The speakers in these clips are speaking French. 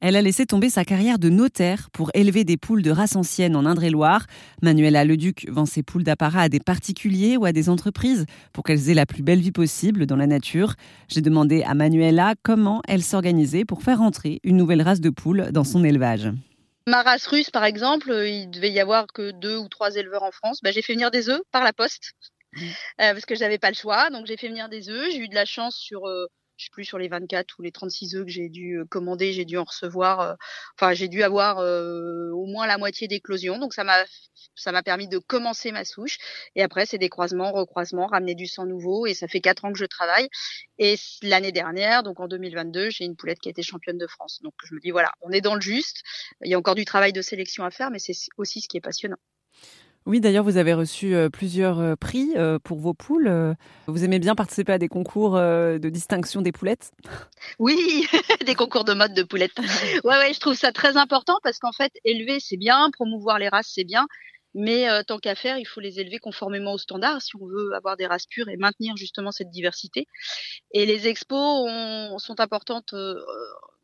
Elle a laissé tomber sa carrière de notaire pour élever des poules de race ancienne en Indre-et-Loire. Manuela Leduc vend ses poules d'apparat à des particuliers ou à des entreprises pour qu'elles aient la plus belle vie possible dans la nature. J'ai demandé à Manuela comment elle s'organisait pour faire entrer une nouvelle race de poules dans son élevage. Ma race russe, par exemple, il devait y avoir que deux ou trois éleveurs en France. Bah, j'ai fait venir des œufs par la poste mmh. euh, parce que j'avais pas le choix. Donc j'ai fait venir des œufs. J'ai eu de la chance sur euh, je sais plus sur les 24 ou les 36 œufs que j'ai dû euh, commander, j'ai dû en recevoir, euh, enfin j'ai dû avoir euh, au moins la moitié d'éclosion. Donc ça m'a ça m'a permis de commencer ma souche. Et après c'est des croisements, recroisements, ramener du sang nouveau. Et ça fait quatre ans que je travaille. Et l'année dernière, donc en 2022, j'ai une poulette qui a été championne de France. Donc je me dis voilà, on est dans le juste. Il y a encore du travail de sélection à faire, mais c'est aussi ce qui est passionnant. Oui, d'ailleurs, vous avez reçu euh, plusieurs euh, prix euh, pour vos poules. Vous aimez bien participer à des concours de distinction des poulettes? Oui, des concours de mode de poulettes. Ouais, ouais, je trouve ça très important parce qu'en fait, élever, c'est bien, promouvoir les races, c'est bien. Mais tant qu'à faire, il faut les élever conformément aux standards si on veut avoir des races pures et maintenir justement cette diversité. Et les expos sont importantes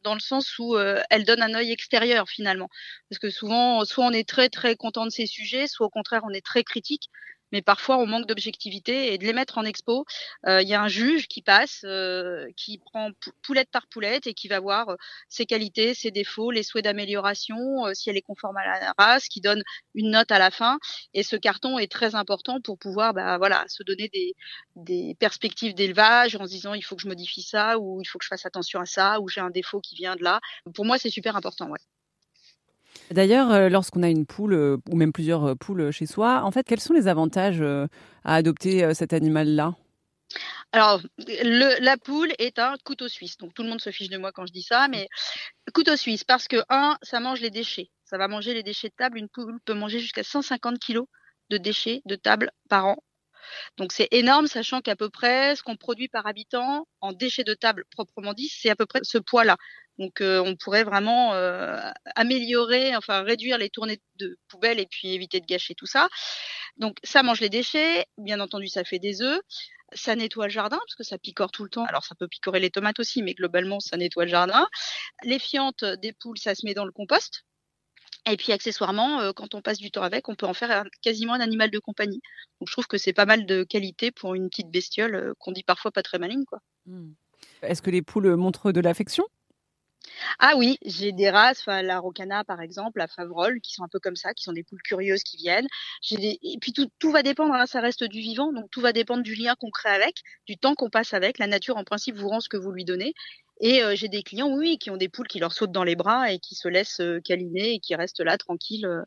dans le sens où euh, elle donne un œil extérieur finalement. Parce que souvent, soit on est très très content de ces sujets, soit au contraire on est très critique mais parfois on manque d'objectivité et de les mettre en expo. Euh, il y a un juge qui passe, euh, qui prend poulette par poulette et qui va voir euh, ses qualités, ses défauts, les souhaits d'amélioration, si elle est conforme à la race, qui donne une note à la fin. Et ce carton est très important pour pouvoir, bah, voilà, se donner des, des perspectives d'élevage en se disant il faut que je modifie ça ou il faut que je fasse attention à ça ou j'ai un défaut qui vient de là. Pour moi, c'est super important. Ouais. D'ailleurs, euh, lorsqu'on a une poule euh, ou même plusieurs euh, poules chez soi, en fait, quels sont les avantages à adopter cet animal-là? Alors, la poule est un couteau suisse. Donc, tout le monde se fiche de moi quand je dis ça, mais couteau suisse parce que, un, ça mange les déchets. Ça va manger les déchets de table. Une poule peut manger jusqu'à 150 kilos de déchets de table par an. Donc, c'est énorme, sachant qu'à peu près ce qu'on produit par habitant en déchets de table proprement dit, c'est à peu près ce poids-là. Donc euh, on pourrait vraiment euh, améliorer, enfin réduire les tournées de poubelles et puis éviter de gâcher tout ça. Donc ça mange les déchets, bien entendu ça fait des œufs, ça nettoie le jardin parce que ça picore tout le temps. Alors ça peut picorer les tomates aussi, mais globalement ça nettoie le jardin. Les fientes des poules, ça se met dans le compost. Et puis accessoirement, euh, quand on passe du temps avec, on peut en faire quasiment un animal de compagnie. Donc je trouve que c'est pas mal de qualité pour une petite bestiole qu'on dit parfois pas très maligne, quoi. Mmh. Est-ce que les poules montrent de l'affection? Ah oui, j'ai des races, la Rocana par exemple, la Favrol, qui sont un peu comme ça, qui sont des poules curieuses qui viennent. Et puis tout, tout va dépendre, hein, ça reste du vivant, donc tout va dépendre du lien qu'on crée avec, du temps qu'on passe avec. La nature, en principe, vous rend ce que vous lui donnez. Et euh, j'ai des clients, oui, qui ont des poules qui leur sautent dans les bras et qui se laissent euh, câliner et qui restent là tranquilles euh,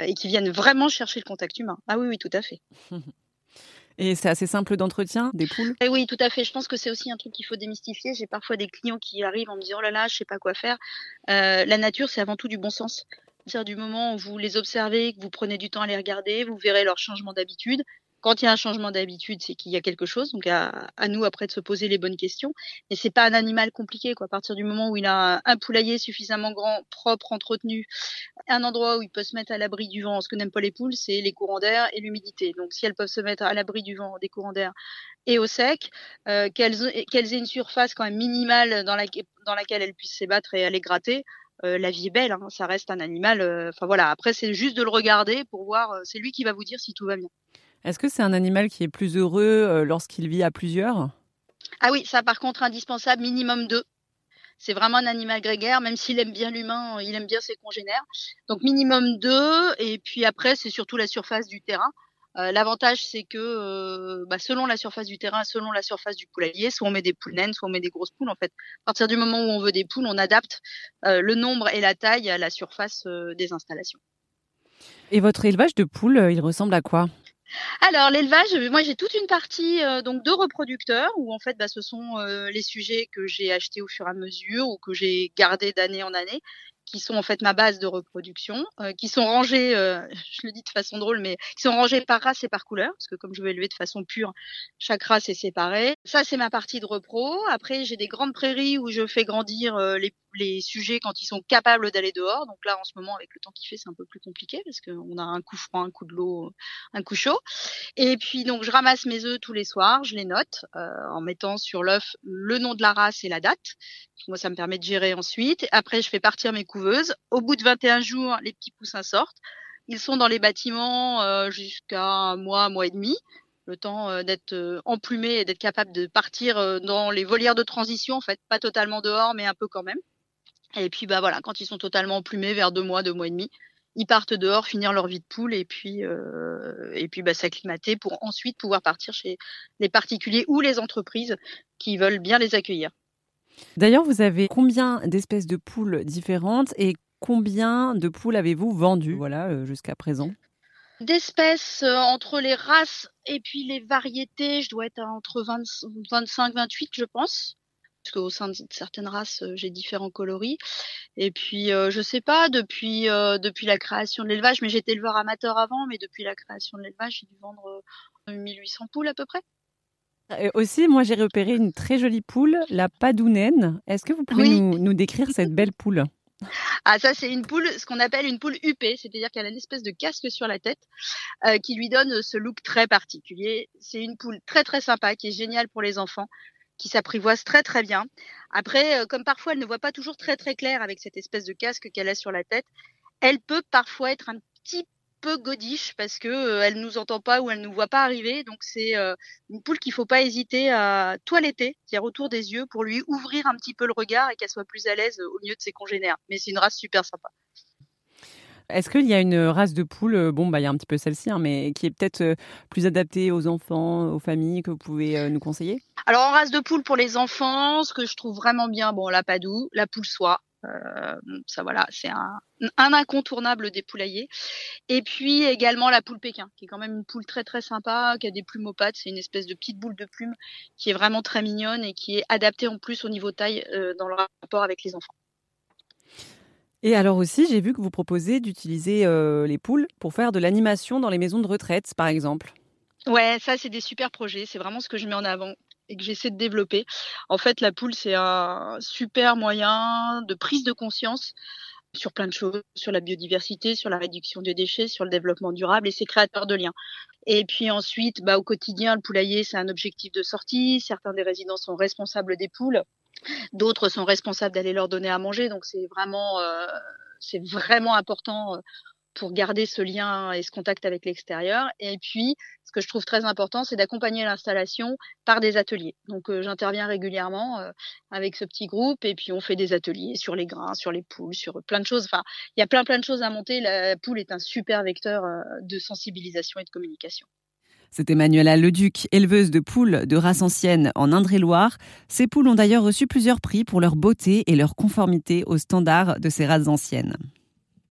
et qui viennent vraiment chercher le contact humain. Ah oui, oui, tout à fait. Et c'est assez simple d'entretien des poules? Et eh Oui, tout à fait. Je pense que c'est aussi un truc qu'il faut démystifier. J'ai parfois des clients qui arrivent en me disant oh là là, je sais pas quoi faire. La nature, c'est avant tout du bon sens. C'est-à-dire du moment où vous les observez, que vous prenez du temps à les regarder, vous verrez leur changement d'habitude. Quand il y a un changement d'habitude, c'est qu'il y a quelque chose. Donc à, nous après de se poser les bonnes questions. Mais c'est pas un animal compliqué quoi. À partir du moment où il a un, poulailler suffisamment grand, propre, entretenu, un endroit où il peut se mettre à l'abri du vent. Ce que n'aiment pas les poules, c'est les courants d'air et l'humidité. Donc si elles peuvent se mettre à l'abri du vent, des courants d'air et au sec, euh, qu'elles aient une surface quand même minimale dans, dans laquelle elles puissent s'ébattre et aller gratter. Euh, la vie est belle, hein. ça reste un animal. Euh, enfin voilà, après c'est juste de le regarder pour voir. c'est lui qui va vous dire si tout va bien. Est-ce que c'est un animal qui est plus heureux euh, lorsqu'il vit à plusieurs? Ah oui, ça par contre indispensable, minimum deux. C'est vraiment un animal grégaire, même s'il aime bien l'humain, il aime bien ses congénères. Donc minimum deux, et puis après c'est surtout la surface du terrain. Euh, l'avantage c'est que euh, bah, selon la surface du terrain, selon la surface du poulailler, soit on met des poules naines, soit on met des grosses poules. En fait, à partir du moment où on veut des poules, on adapte le nombre et la taille à la surface des installations. Et votre élevage de poules, il ressemble à quoi? Alors l'élevage, moi j'ai toute une partie euh, donc de reproducteurs où en fait bah, ce sont euh, les sujets que j'ai achetés au fur et à mesure ou que j'ai gardés d'année en année qui sont en fait ma base de reproduction, euh, qui sont rangés, je le dis de façon drôle, mais qui sont rangés par race et par couleur, parce que comme je veux élever de façon pure, chaque race est séparée. Ça, c'est ma partie de repro. Après, j'ai des grandes prairies où je fais grandir les, les sujets quand ils sont capables d'aller dehors. Donc là, en ce moment, avec le temps qu'il fait, c'est un peu plus compliqué parce qu'on a un coup froid, un coup de l'eau, un coup chaud. Et puis donc, je ramasse mes œufs tous les soirs, je les note euh, en mettant sur l'œuf le nom de la race et la date. Moi, ça me permet de gérer ensuite. Après, je fais partir mes couveuses. Au bout de 21 jours, les petits poussins sortent. Ils sont dans les bâtiments euh, jusqu'à un mois, un mois et demi le temps euh, d'être euh, emplumé et d'être capable de partir euh, dans les volières de transition, en fait, pas totalement dehors, mais un peu quand même. Et puis bah voilà, quand ils sont totalement emplumés, vers deux mois, deux mois et demi, ils partent dehors, finir leur vie de poule et puis euh, et puis bah, s'acclimater pour ensuite pouvoir partir chez les particuliers ou les entreprises qui veulent bien les accueillir. D'ailleurs, vous avez combien d'espèces de poules différentes et combien de poules avez-vous vendues voilà jusqu'à présent? D'espèces entre les races et puis les variétés, je dois être entre 25, 28, je pense. Parce qu'au sein de certaines races, j'ai différents coloris. Et puis, je sais pas, depuis depuis la création de l'élevage, mais j'étais éleveur amateur avant, mais depuis la création de l'élevage, j'ai dû vendre 1800 poules à peu près. Et aussi, moi, j'ai repéré une très jolie poule, la padounaine. Est-ce que vous pouvez nous, nous décrire cette belle poule? Ah, ça, c'est une poule, ce qu'on appelle une poule UP, c'est-à-dire qu'elle a une espèce de casque sur la tête euh, qui lui donne ce look très particulier. C'est une poule très très sympa, qui est géniale pour les enfants, qui s'apprivoise très très bien. Après, euh, comme parfois elle ne voit pas toujours très très clair avec cette espèce de casque qu'elle a sur la tête, elle peut parfois être un petit peu godiche parce que euh, elle nous entend pas ou elle nous voit pas arriver. Donc c'est euh, une poule qu'il faut pas hésiter à toiletter, c'est-à-dire autour des yeux pour lui ouvrir un petit peu le regard et qu'elle soit plus à l'aise au milieu de ses congénères. Mais c'est une race super sympa. Est-ce qu'il y a une race de poule, euh, bon, bah, il y a un petit peu celle-ci, hein, mais qui est peut-être plus adaptée aux enfants, aux familles, que vous pouvez nous conseiller? Alors, en race de poule pour les enfants, ce que je trouve vraiment bien, bon, la padoue, la poule soie, euh, ça voilà, c'est un, incontournable des poulaillers. Et puis également la poule Pékin, qui est quand même une poule très très sympa, qui a des plumes aux pattes. C'est une espèce de petite boule de plumes qui est vraiment très mignonne et qui est adaptée en plus au niveau taille euh, dans le rapport avec les enfants. Et alors aussi, j'ai vu que vous proposez d'utiliser euh, les poules pour faire de l'animation dans les maisons de retraite, par exemple. Ouais, ça c'est des super projets. C'est vraiment ce que je mets en avant et que j'essaie de développer. En fait, la poule, c'est un super moyen de prise de conscience sur plein de choses, sur la biodiversité, sur la réduction des déchets, sur le développement durable et c'est créateur de liens. Et puis ensuite, bah, au quotidien, le poulailler, c'est un objectif de sortie. Certains des résidents sont responsables des poules, d'autres sont responsables d'aller leur donner à manger. Donc c'est vraiment, euh, important euh, pour garder ce lien et ce contact avec l'extérieur. Et puis, ce que je trouve très important, c'est d'accompagner l'installation par des ateliers. Donc, euh, j'interviens régulièrement avec ce petit groupe et puis on fait des ateliers sur les grains, sur les poules, sur plein de choses. Enfin, il y a plein plein de choses à monter. La poule est un super vecteur de sensibilisation et de communication. C'était Manuela Leduc, éleveuse de poules de race ancienne en Indre-et-Loire. Ces poules ont d'ailleurs reçu plusieurs prix pour leur beauté et leur conformité aux standards de ces races anciennes.